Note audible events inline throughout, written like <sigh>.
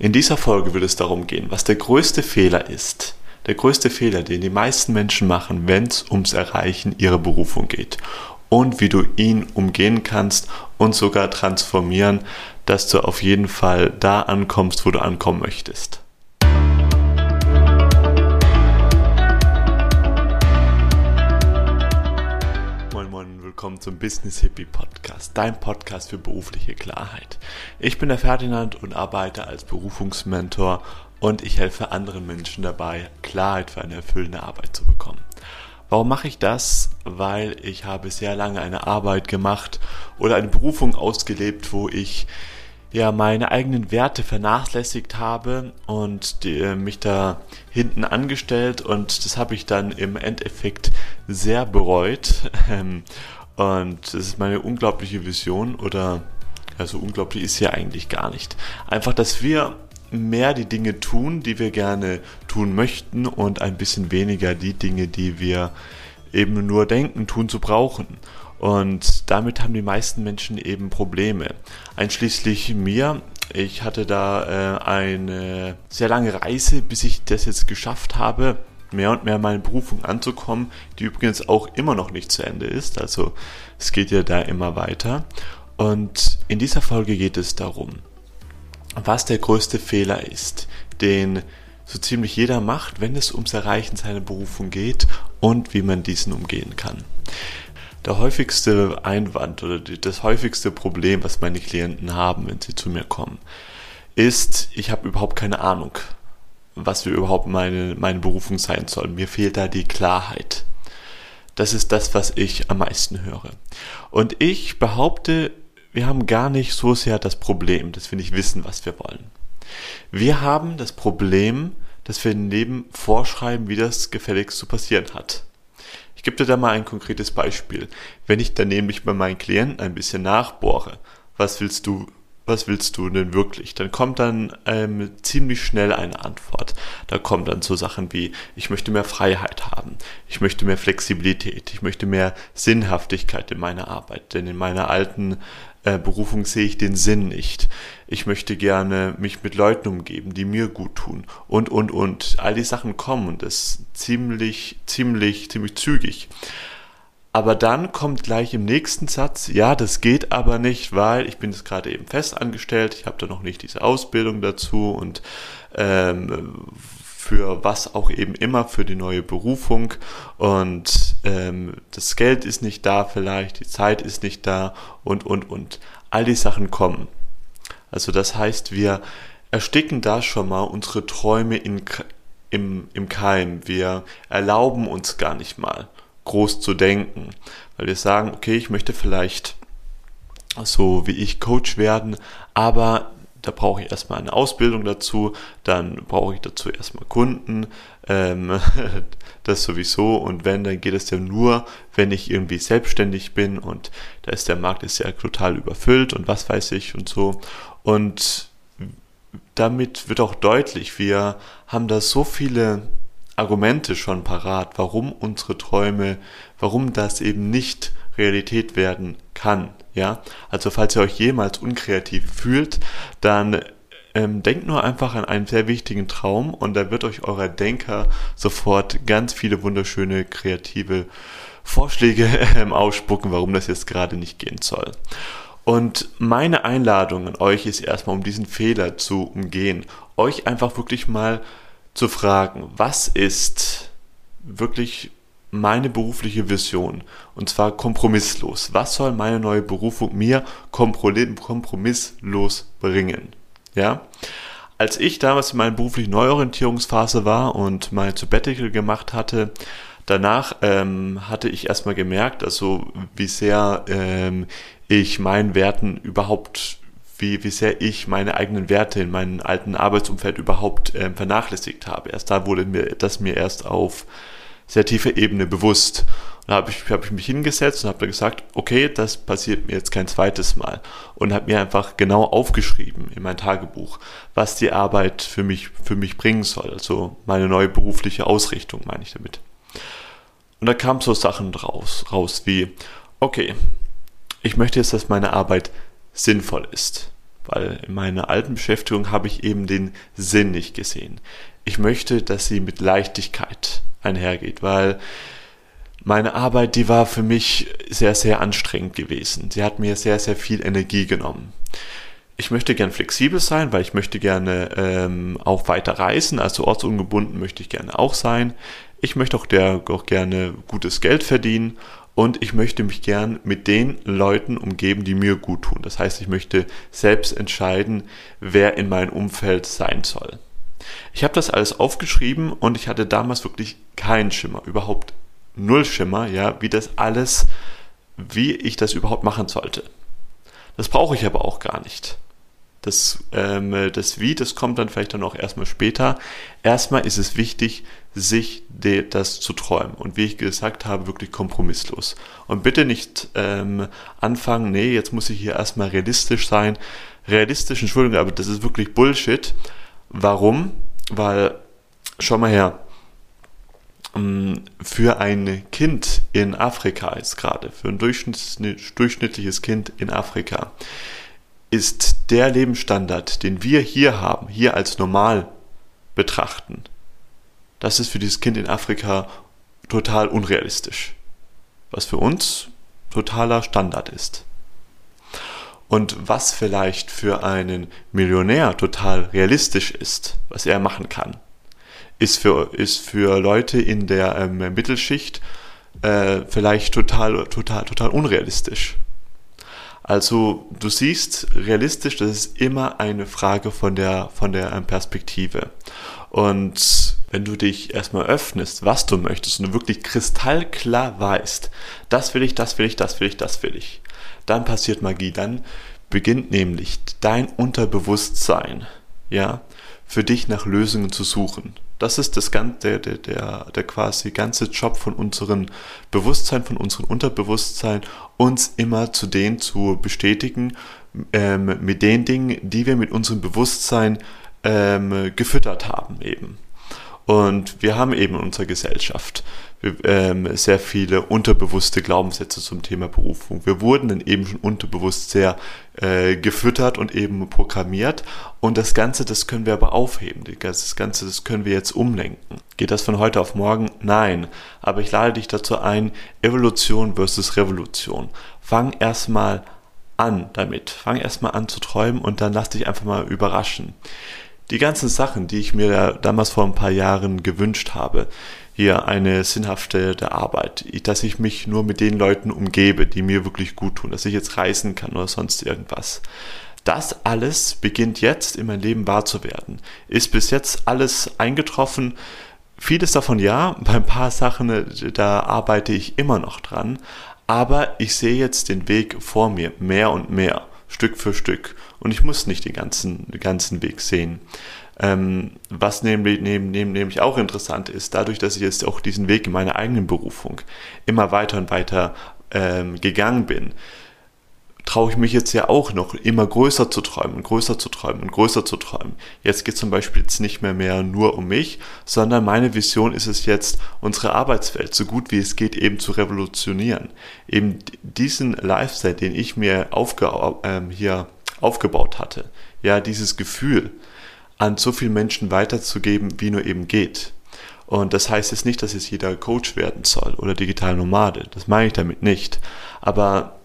In dieser Folge wird es darum gehen, was der größte Fehler ist. Der größte Fehler, den die meisten Menschen machen, wenn es ums Erreichen ihrer Berufung geht. Und wie du ihn umgehen kannst und sogar transformieren, dass du auf jeden Fall da ankommst, wo du ankommen möchtest. Willkommen zum Business Hippie Podcast, dein Podcast für berufliche Klarheit. Ich bin der Ferdinand und arbeite als Berufungsmentor und ich helfe anderen Menschen dabei, Klarheit für eine erfüllende Arbeit zu bekommen. Warum mache ich das? Weil ich habe sehr lange eine Arbeit gemacht oder eine Berufung ausgelebt, wo ich ja meine eigenen Werte vernachlässigt habe und die, äh, mich da hinten angestellt und das habe ich dann im Endeffekt sehr bereut <laughs> ähm, und das ist meine unglaubliche Vision oder also unglaublich ist ja eigentlich gar nicht. Einfach, dass wir mehr die Dinge tun, die wir gerne tun möchten und ein bisschen weniger die Dinge, die wir eben nur denken, tun zu brauchen. Und damit haben die meisten Menschen eben Probleme. Einschließlich mir. Ich hatte da äh, eine sehr lange Reise, bis ich das jetzt geschafft habe, mehr und mehr meine Berufung anzukommen, die übrigens auch immer noch nicht zu Ende ist. Also es geht ja da immer weiter. Und in dieser Folge geht es darum, was der größte Fehler ist, den so ziemlich jeder macht, wenn es ums Erreichen seiner Berufung geht und wie man diesen umgehen kann. Der häufigste Einwand oder das häufigste Problem, was meine Klienten haben, wenn sie zu mir kommen, ist, ich habe überhaupt keine Ahnung, was wir überhaupt meine, meine Berufung sein soll. Mir fehlt da die Klarheit. Das ist das, was ich am meisten höre. Und ich behaupte, wir haben gar nicht so sehr das Problem, dass wir nicht wissen, was wir wollen. Wir haben das Problem, dass wir Leben vorschreiben, wie das gefälligst zu passieren hat. Ich gebe dir da mal ein konkretes Beispiel. Wenn ich dann nämlich bei meinen Klienten ein bisschen nachbohre, was willst du was willst du denn wirklich? Dann kommt dann ähm, ziemlich schnell eine Antwort. Da kommen dann so Sachen wie, ich möchte mehr Freiheit haben, ich möchte mehr Flexibilität, ich möchte mehr Sinnhaftigkeit in meiner Arbeit, denn in meiner alten äh, Berufung sehe ich den Sinn nicht. Ich möchte gerne mich mit Leuten umgeben, die mir gut tun und, und, und. All die Sachen kommen und das ziemlich, ziemlich, ziemlich zügig. Aber dann kommt gleich im nächsten Satz, ja, das geht aber nicht, weil ich bin jetzt gerade eben fest angestellt, ich habe da noch nicht diese Ausbildung dazu und ähm, für was auch eben immer, für die neue Berufung und ähm, das Geld ist nicht da vielleicht, die Zeit ist nicht da und, und, und. All die Sachen kommen. Also das heißt, wir ersticken da schon mal unsere Träume in, im, im Keim. Wir erlauben uns gar nicht mal groß zu denken, weil wir sagen, okay, ich möchte vielleicht so wie ich Coach werden, aber da brauche ich erstmal eine Ausbildung dazu, dann brauche ich dazu erstmal Kunden, ähm, <laughs> das sowieso und wenn, dann geht es ja nur, wenn ich irgendwie selbstständig bin und da ist der Markt ist ja total überfüllt und was weiß ich und so. Und damit wird auch deutlich, wir haben da so viele Argumente schon parat, warum unsere Träume, warum das eben nicht Realität werden kann. Ja, also falls ihr euch jemals unkreativ fühlt, dann ähm, denkt nur einfach an einen sehr wichtigen Traum und da wird euch euer Denker sofort ganz viele wunderschöne kreative Vorschläge <laughs> ähm, ausspucken, warum das jetzt gerade nicht gehen soll. Und meine Einladung an euch ist erstmal, um diesen Fehler zu umgehen, euch einfach wirklich mal zu fragen, was ist wirklich meine berufliche Vision und zwar kompromisslos. Was soll meine neue Berufung mir kompromisslos bringen? Ja? Als ich damals in meiner beruflichen Neuorientierungsphase war und mein Sabbatical gemacht hatte, danach ähm, hatte ich erstmal gemerkt, also wie sehr ähm, ich meinen Werten überhaupt wie, wie sehr ich meine eigenen Werte in meinem alten Arbeitsumfeld überhaupt äh, vernachlässigt habe. Erst da wurde mir das mir erst auf sehr tiefer Ebene bewusst. Und da habe ich, hab ich mich hingesetzt und habe gesagt, okay, das passiert mir jetzt kein zweites Mal. Und habe mir einfach genau aufgeschrieben in mein Tagebuch, was die Arbeit für mich, für mich bringen soll. Also meine neue berufliche Ausrichtung, meine ich damit. Und da kamen so Sachen raus, raus wie, okay, ich möchte jetzt, dass meine Arbeit sinnvoll ist. weil in meiner alten Beschäftigung habe ich eben den Sinn nicht gesehen. Ich möchte, dass sie mit Leichtigkeit einhergeht, weil meine Arbeit, die war für mich sehr, sehr anstrengend gewesen. Sie hat mir sehr, sehr viel Energie genommen. Ich möchte gern flexibel sein, weil ich möchte gerne ähm, auch weiter reisen, also ortsungebunden möchte ich gerne auch sein. Ich möchte auch, der, auch gerne gutes Geld verdienen und ich möchte mich gern mit den Leuten umgeben, die mir gut tun. Das heißt, ich möchte selbst entscheiden, wer in meinem Umfeld sein soll. Ich habe das alles aufgeschrieben und ich hatte damals wirklich keinen Schimmer, überhaupt null Schimmer, ja, wie das alles, wie ich das überhaupt machen sollte. Das brauche ich aber auch gar nicht. Das, ähm, das Wie, das kommt dann vielleicht dann auch erstmal später. Erstmal ist es wichtig, sich das zu träumen. Und wie ich gesagt habe, wirklich kompromisslos. Und bitte nicht ähm, anfangen, nee, jetzt muss ich hier erstmal realistisch sein. Realistisch, Entschuldigung, aber das ist wirklich Bullshit. Warum? Weil, schau mal her, ähm, für ein Kind in Afrika jetzt gerade, für ein durchschnittliches Kind in Afrika, ist der Lebensstandard, den wir hier haben, hier als normal betrachten, das ist für dieses Kind in Afrika total unrealistisch. Was für uns totaler Standard ist. Und was vielleicht für einen Millionär total realistisch ist, was er machen kann, ist für, ist für Leute in der ähm, Mittelschicht äh, vielleicht total, total, total unrealistisch. Also du siehst, realistisch, das ist immer eine Frage von der, von der ähm, Perspektive. Und wenn du dich erstmal öffnest, was du möchtest und du wirklich kristallklar weißt, das will ich, das will ich, das will ich, das will ich, dann passiert Magie. Dann beginnt nämlich dein Unterbewusstsein, ja, für dich nach Lösungen zu suchen. Das ist das ganze, der, der, der quasi ganze Job von unserem Bewusstsein, von unserem Unterbewusstsein, uns immer zu denen zu bestätigen, ähm, mit den Dingen, die wir mit unserem Bewusstsein ähm, gefüttert haben eben. Und wir haben eben in unserer Gesellschaft ähm, sehr viele unterbewusste Glaubenssätze zum Thema Berufung. Wir wurden dann eben schon unterbewusst sehr äh, gefüttert und eben programmiert. Und das Ganze, das können wir aber aufheben. Das Ganze, das können wir jetzt umlenken. Geht das von heute auf morgen? Nein. Aber ich lade dich dazu ein, Evolution versus Revolution. Fang erstmal an damit. Fang erstmal an zu träumen und dann lass dich einfach mal überraschen die ganzen Sachen, die ich mir damals vor ein paar Jahren gewünscht habe, hier eine sinnhafte Arbeit, dass ich mich nur mit den Leuten umgebe, die mir wirklich gut tun, dass ich jetzt reisen kann oder sonst irgendwas. Das alles beginnt jetzt in mein Leben wahr zu werden. Ist bis jetzt alles eingetroffen? Vieles davon ja, <laughs> bei ein paar Sachen, da arbeite ich immer noch dran, aber ich sehe jetzt den Weg vor mir mehr und mehr. Stück für Stück. Und ich muss nicht den ganzen, den ganzen Weg sehen. Ähm, was nämlich, neben, neben, nämlich auch interessant ist, dadurch, dass ich jetzt auch diesen Weg in meiner eigenen Berufung immer weiter und weiter ähm, gegangen bin, traue ich mich jetzt ja auch noch immer größer zu träumen, größer zu träumen und größer zu träumen. Jetzt geht zum Beispiel jetzt nicht mehr, mehr nur um mich, sondern meine Vision ist es jetzt, unsere Arbeitswelt so gut wie es geht eben zu revolutionieren. Eben diesen Lifestyle, den ich mir aufge ähm, hier aufgebaut hatte, ja, dieses Gefühl an so vielen Menschen weiterzugeben, wie nur eben geht. Und das heißt jetzt nicht, dass jetzt jeder Coach werden soll oder digital Nomade. Das meine ich damit nicht. Aber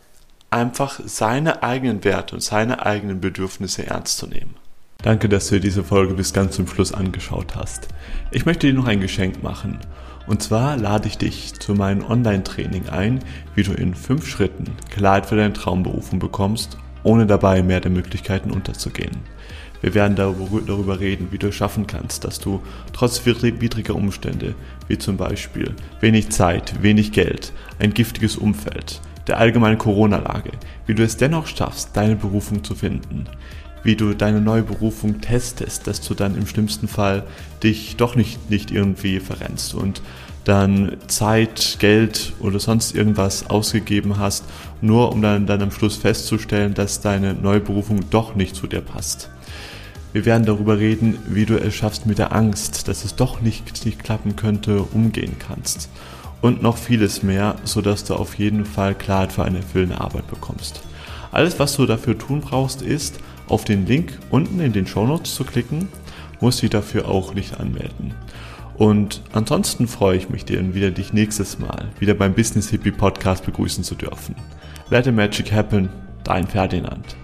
einfach seine eigenen Werte und seine eigenen Bedürfnisse ernst zu nehmen. Danke, dass du dir diese Folge bis ganz zum Schluss angeschaut hast. Ich möchte dir noch ein Geschenk machen. Und zwar lade ich dich zu meinem Online-Training ein, wie du in fünf Schritten Klarheit für deine Traumberufung bekommst, ohne dabei mehr der Möglichkeiten unterzugehen. Wir werden darüber reden, wie du es schaffen kannst, dass du trotz widriger Umstände, wie zum Beispiel wenig Zeit, wenig Geld, ein giftiges Umfeld, der allgemeinen Corona-Lage, wie du es dennoch schaffst, deine Berufung zu finden, wie du deine neue Berufung testest, dass du dann im schlimmsten Fall dich doch nicht, nicht irgendwie verrennst und dann Zeit, Geld oder sonst irgendwas ausgegeben hast, nur um dann, dann am Schluss festzustellen, dass deine neue Berufung doch nicht zu dir passt. Wir werden darüber reden, wie du es schaffst mit der Angst, dass es doch nicht, nicht klappen könnte, umgehen kannst und noch vieles mehr, sodass du auf jeden Fall Klarheit für eine erfüllende Arbeit bekommst. Alles, was du dafür tun brauchst, ist, auf den Link unten in den Show Notes zu klicken, muss sie dafür auch nicht anmelden. Und ansonsten freue ich mich, dann wieder dich nächstes Mal wieder beim Business Hippie Podcast begrüßen zu dürfen. Let the Magic Happen, dein Ferdinand.